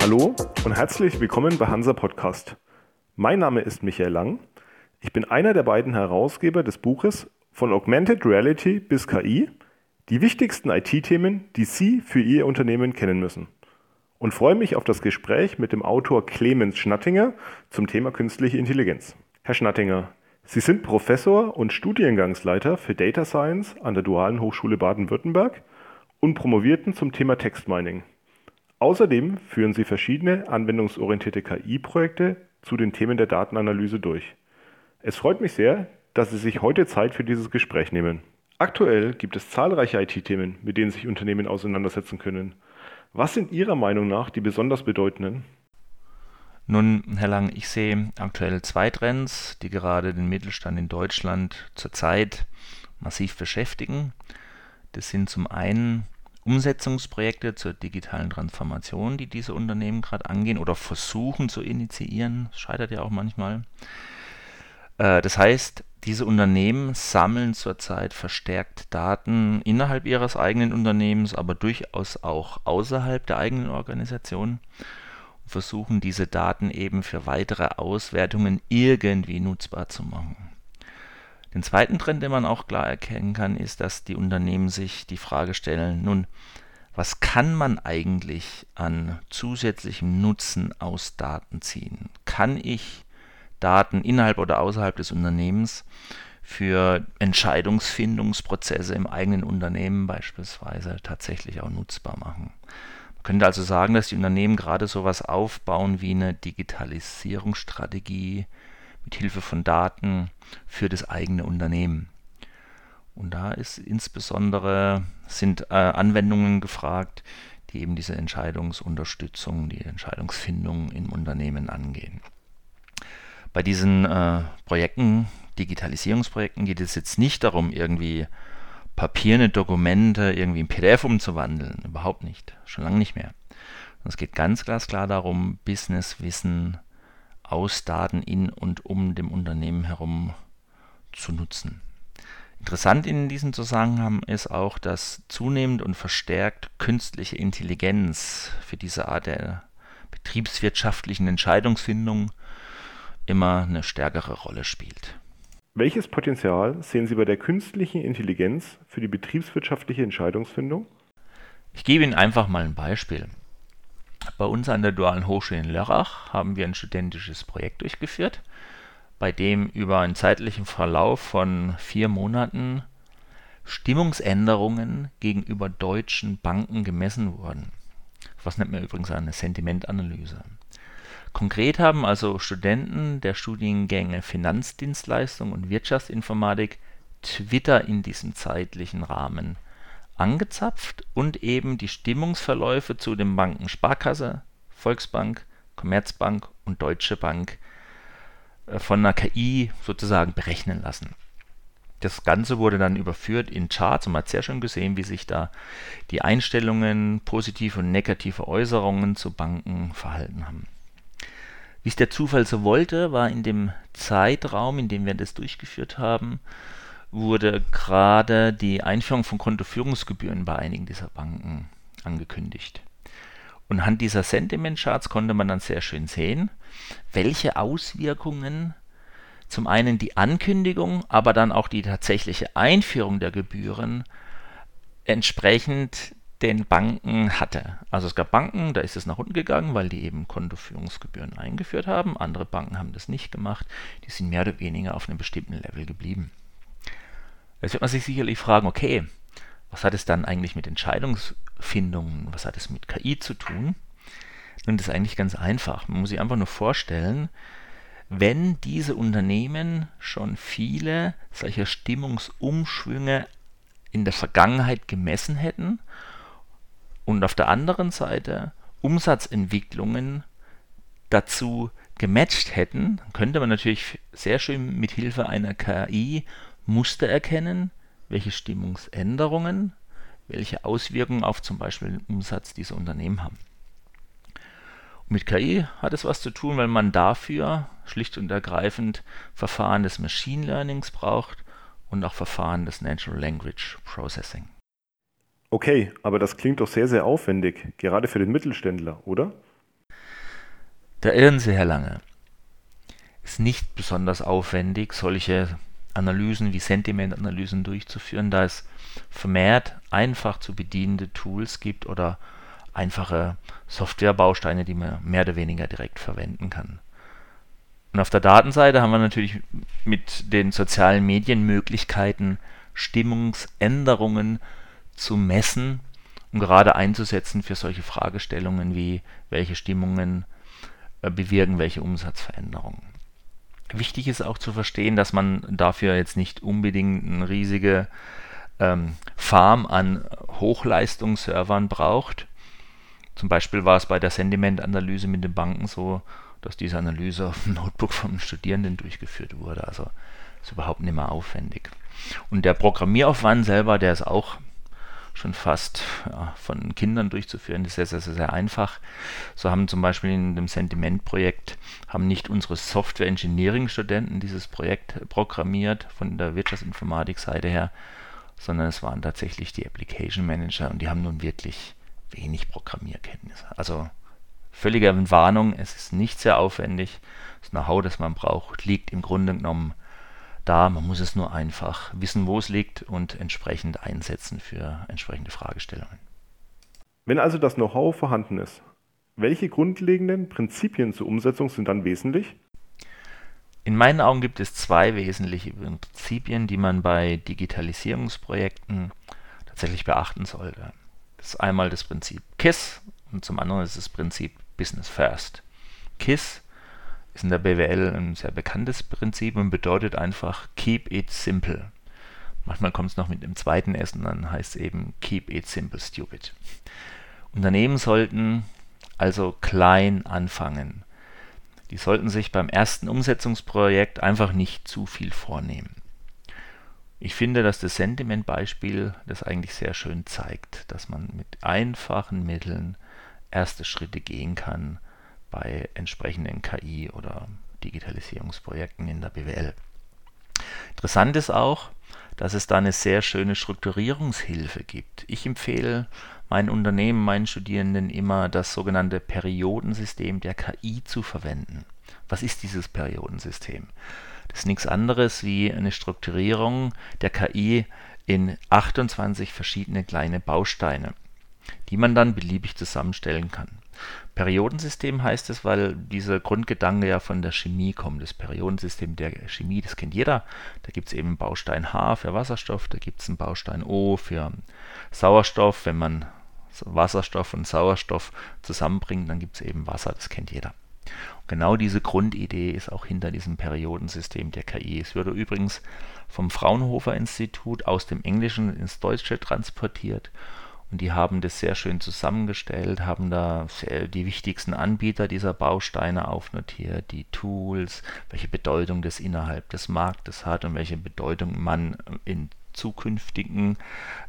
Hallo und herzlich willkommen bei Hansa Podcast. Mein Name ist Michael Lang. Ich bin einer der beiden Herausgeber des Buches Von Augmented Reality bis KI, die wichtigsten IT-Themen, die Sie für Ihr Unternehmen kennen müssen. Und freue mich auf das Gespräch mit dem Autor Clemens Schnattinger zum Thema künstliche Intelligenz. Herr Schnattinger, Sie sind Professor und Studiengangsleiter für Data Science an der Dualen Hochschule Baden-Württemberg und promovierten zum Thema Textmining. Außerdem führen sie verschiedene anwendungsorientierte KI-Projekte zu den Themen der Datenanalyse durch. Es freut mich sehr, dass Sie sich heute Zeit für dieses Gespräch nehmen. Aktuell gibt es zahlreiche IT-Themen, mit denen sich Unternehmen auseinandersetzen können. Was sind Ihrer Meinung nach die besonders bedeutenden? Nun, Herr Lang, ich sehe aktuell zwei Trends, die gerade den Mittelstand in Deutschland zurzeit massiv beschäftigen. Das sind zum einen Umsetzungsprojekte zur digitalen Transformation, die diese Unternehmen gerade angehen oder versuchen zu initiieren. Das scheitert ja auch manchmal. Äh, das heißt, diese Unternehmen sammeln zurzeit verstärkt Daten innerhalb ihres eigenen Unternehmens, aber durchaus auch außerhalb der eigenen Organisation und versuchen diese Daten eben für weitere Auswertungen irgendwie nutzbar zu machen. Den zweiten Trend, den man auch klar erkennen kann, ist, dass die Unternehmen sich die Frage stellen, nun, was kann man eigentlich an zusätzlichem Nutzen aus Daten ziehen? Kann ich Daten innerhalb oder außerhalb des Unternehmens für Entscheidungsfindungsprozesse im eigenen Unternehmen beispielsweise tatsächlich auch nutzbar machen? Man könnte also sagen, dass die Unternehmen gerade sowas aufbauen wie eine Digitalisierungsstrategie, mit Hilfe von Daten für das eigene Unternehmen. Und da ist insbesondere sind äh, Anwendungen gefragt, die eben diese Entscheidungsunterstützung, die Entscheidungsfindung im Unternehmen angehen. Bei diesen äh, Projekten, Digitalisierungsprojekten, geht es jetzt nicht darum, irgendwie papierne Dokumente irgendwie in PDF umzuwandeln. Überhaupt nicht. Schon lange nicht mehr. Es geht ganz glasklar darum, Businesswissen aus Daten in und um dem Unternehmen herum zu nutzen. Interessant in diesem Zusammenhang ist auch, dass zunehmend und verstärkt künstliche Intelligenz für diese Art der betriebswirtschaftlichen Entscheidungsfindung immer eine stärkere Rolle spielt. Welches Potenzial sehen Sie bei der künstlichen Intelligenz für die betriebswirtschaftliche Entscheidungsfindung? Ich gebe Ihnen einfach mal ein Beispiel. Bei uns an der Dualen Hochschule in Lörrach haben wir ein studentisches Projekt durchgeführt, bei dem über einen zeitlichen Verlauf von vier Monaten Stimmungsänderungen gegenüber deutschen Banken gemessen wurden. Was nennt man übrigens eine Sentimentanalyse. Konkret haben also Studenten der Studiengänge Finanzdienstleistung und Wirtschaftsinformatik Twitter in diesem zeitlichen Rahmen angezapft und eben die Stimmungsverläufe zu den Banken Sparkasse, Volksbank, Commerzbank und Deutsche Bank äh, von einer KI sozusagen berechnen lassen. Das Ganze wurde dann überführt in Charts und man hat sehr schön gesehen, wie sich da die Einstellungen, positive und negative Äußerungen zu Banken verhalten haben. Wie es der Zufall so wollte, war in dem Zeitraum, in dem wir das durchgeführt haben, wurde gerade die Einführung von Kontoführungsgebühren bei einigen dieser Banken angekündigt. Und anhand dieser Sentiment-Charts konnte man dann sehr schön sehen, welche Auswirkungen zum einen die Ankündigung, aber dann auch die tatsächliche Einführung der Gebühren entsprechend den Banken hatte. Also es gab Banken, da ist es nach unten gegangen, weil die eben Kontoführungsgebühren eingeführt haben. Andere Banken haben das nicht gemacht. Die sind mehr oder weniger auf einem bestimmten Level geblieben. Jetzt wird man sich sicherlich fragen, okay, was hat es dann eigentlich mit Entscheidungsfindungen, was hat es mit KI zu tun? Nun, das ist eigentlich ganz einfach. Man muss sich einfach nur vorstellen, wenn diese Unternehmen schon viele solcher Stimmungsumschwünge in der Vergangenheit gemessen hätten und auf der anderen Seite Umsatzentwicklungen dazu gematcht hätten, könnte man natürlich sehr schön mit Hilfe einer KI Muster erkennen, welche Stimmungsänderungen, welche Auswirkungen auf zum Beispiel den Umsatz dieser Unternehmen haben. Und mit KI hat es was zu tun, weil man dafür schlicht und ergreifend Verfahren des Machine Learnings braucht und auch Verfahren des Natural Language Processing. Okay, aber das klingt doch sehr, sehr aufwendig, gerade für den Mittelständler, oder? Da irren Sie, Herr Lange. Ist nicht besonders aufwendig, solche Analysen wie Sentimentanalysen durchzuführen, da es vermehrt einfach zu bedienende Tools gibt oder einfache Softwarebausteine, die man mehr oder weniger direkt verwenden kann. Und auf der Datenseite haben wir natürlich mit den sozialen Medien Möglichkeiten, Stimmungsänderungen zu messen und gerade einzusetzen für solche Fragestellungen wie welche Stimmungen äh, bewirken welche Umsatzveränderungen. Wichtig ist auch zu verstehen, dass man dafür jetzt nicht unbedingt eine riesige ähm, Farm an Hochleistungsservern braucht. Zum Beispiel war es bei der Sentiment-Analyse mit den Banken so, dass diese Analyse auf dem Notebook vom Studierenden durchgeführt wurde. Also ist überhaupt nicht mehr aufwendig. Und der Programmieraufwand selber, der ist auch schon fast ja, von Kindern durchzuführen. Ist sehr, sehr, sehr einfach. So haben zum Beispiel in dem Sentiment-Projekt haben nicht unsere Software-Engineering-Studenten dieses Projekt programmiert von der Wirtschaftsinformatik-Seite her, sondern es waren tatsächlich die Application Manager und die haben nun wirklich wenig Programmierkenntnisse. Also völlige Warnung, es ist nicht sehr aufwendig. Das Know-how, das man braucht, liegt im Grunde genommen da. Man muss es nur einfach wissen, wo es liegt und entsprechend einsetzen für entsprechende Fragestellungen. Wenn also das Know-how vorhanden ist, welche grundlegenden Prinzipien zur Umsetzung sind dann wesentlich? In meinen Augen gibt es zwei wesentliche Prinzipien, die man bei Digitalisierungsprojekten tatsächlich beachten sollte. Das ist einmal das Prinzip KISS und zum anderen ist das Prinzip Business First. KISS ist in der BWL ein sehr bekanntes Prinzip und bedeutet einfach Keep it simple. Manchmal kommt es noch mit dem zweiten S und dann heißt es eben Keep it simple stupid. Unternehmen sollten also klein anfangen. Die sollten sich beim ersten Umsetzungsprojekt einfach nicht zu viel vornehmen. Ich finde, dass das Sentiment-Beispiel das eigentlich sehr schön zeigt, dass man mit einfachen Mitteln erste Schritte gehen kann bei entsprechenden KI- oder Digitalisierungsprojekten in der BWL. Interessant ist auch, dass es da eine sehr schöne Strukturierungshilfe gibt. Ich empfehle meinen Unternehmen, meinen Studierenden immer das sogenannte Periodensystem der KI zu verwenden. Was ist dieses Periodensystem? Das ist nichts anderes wie eine Strukturierung der KI in 28 verschiedene kleine Bausteine, die man dann beliebig zusammenstellen kann. Periodensystem heißt es, weil dieser Grundgedanke ja von der Chemie kommt. Das Periodensystem der Chemie, das kennt jeder. Da gibt es eben Baustein H für Wasserstoff, da gibt es einen Baustein O für Sauerstoff. Wenn man Wasserstoff und Sauerstoff zusammenbringt, dann gibt es eben Wasser, das kennt jeder. Und genau diese Grundidee ist auch hinter diesem Periodensystem der KI. Es wurde übrigens vom Fraunhofer Institut aus dem Englischen ins Deutsche transportiert und die haben das sehr schön zusammengestellt, haben da die wichtigsten Anbieter dieser Bausteine aufnotiert, die Tools, welche Bedeutung das innerhalb des Marktes hat und welche Bedeutung man in zukünftigen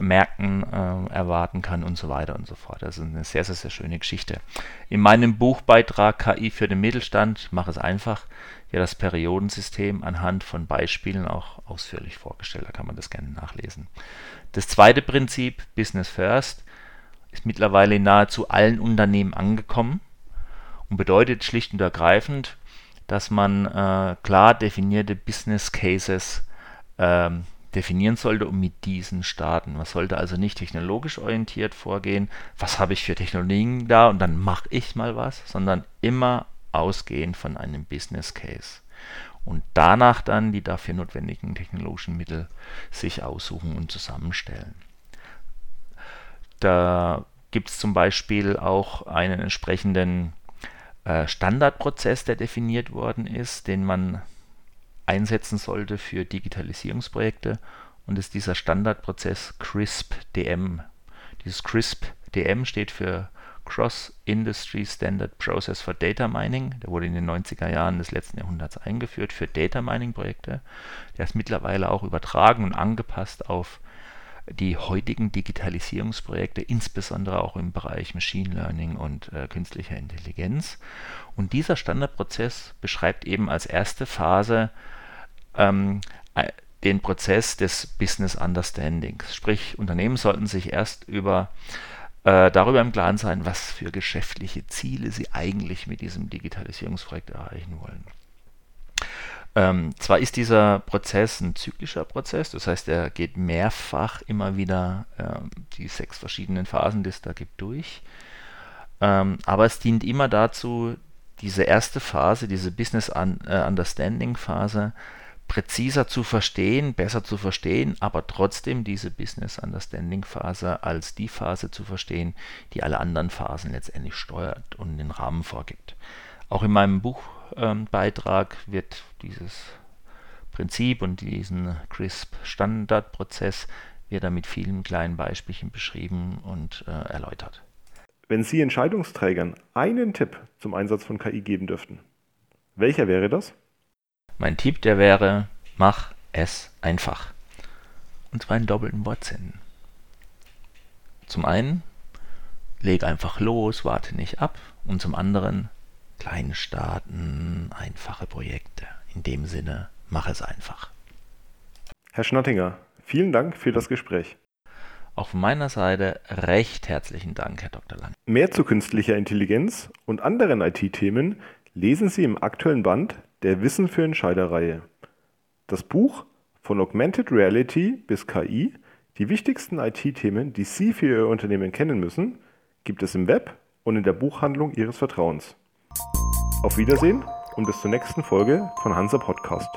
Märkten äh, erwarten kann und so weiter und so fort. Das ist eine sehr, sehr, sehr schöne Geschichte. In meinem Buchbeitrag KI für den Mittelstand, mache es einfach, ja das Periodensystem anhand von Beispielen auch ausführlich vorgestellt. Da kann man das gerne nachlesen. Das zweite Prinzip, Business First, ist mittlerweile in nahezu allen Unternehmen angekommen und bedeutet schlicht und ergreifend, dass man äh, klar definierte Business Cases ähm, definieren sollte und mit diesen starten. Man sollte also nicht technologisch orientiert vorgehen, was habe ich für Technologien da und dann mache ich mal was, sondern immer ausgehend von einem Business Case und danach dann die dafür notwendigen technologischen Mittel sich aussuchen und zusammenstellen. Da gibt es zum Beispiel auch einen entsprechenden äh, Standardprozess, der definiert worden ist, den man einsetzen sollte für Digitalisierungsprojekte und ist dieser Standardprozess CRISP-DM. Dieses CRISP-DM steht für Cross-Industry Standard Process for Data Mining. Der wurde in den 90er Jahren des letzten Jahrhunderts eingeführt für Data Mining Projekte. Der ist mittlerweile auch übertragen und angepasst auf die heutigen Digitalisierungsprojekte, insbesondere auch im Bereich Machine Learning und äh, künstlicher Intelligenz. Und dieser Standardprozess beschreibt eben als erste Phase ähm, äh, den Prozess des Business Understandings. Sprich, Unternehmen sollten sich erst über äh, darüber im Klaren sein, was für geschäftliche Ziele Sie eigentlich mit diesem Digitalisierungsprojekt erreichen wollen. Ähm, zwar ist dieser Prozess ein zyklischer Prozess, das heißt, er geht mehrfach immer wieder ähm, die sechs verschiedenen Phasen, die es da gibt, durch. Ähm, aber es dient immer dazu, diese erste Phase, diese Business Un äh, Understanding Phase, präziser zu verstehen, besser zu verstehen, aber trotzdem diese Business Understanding Phase als die Phase zu verstehen, die alle anderen Phasen letztendlich steuert und den Rahmen vorgibt. Auch in meinem Buchbeitrag ähm, wird dieses Prinzip und diesen CRISP Standardprozess wird da mit vielen kleinen Beispielen beschrieben und äh, erläutert. Wenn Sie Entscheidungsträgern einen Tipp zum Einsatz von KI geben dürften, welcher wäre das? Mein Tipp, der wäre, mach es einfach. Und zwar in doppelten Wortsinnen. Zum einen, leg einfach los, warte nicht ab. Und zum anderen, klein starten, einfache Projekte. In dem Sinne, mach es einfach. Herr Schnattinger, vielen Dank für das Gespräch. Auch von meiner Seite recht herzlichen Dank, Herr Dr. Lang. Mehr zu künstlicher Intelligenz und anderen IT-Themen lesen Sie im aktuellen Band der Wissen für Entscheider-Reihe. Das Buch von Augmented Reality bis KI, die wichtigsten IT-Themen, die Sie für Ihr Unternehmen kennen müssen, gibt es im Web und in der Buchhandlung Ihres Vertrauens. Auf Wiedersehen und bis zur nächsten Folge von Hansa Podcast.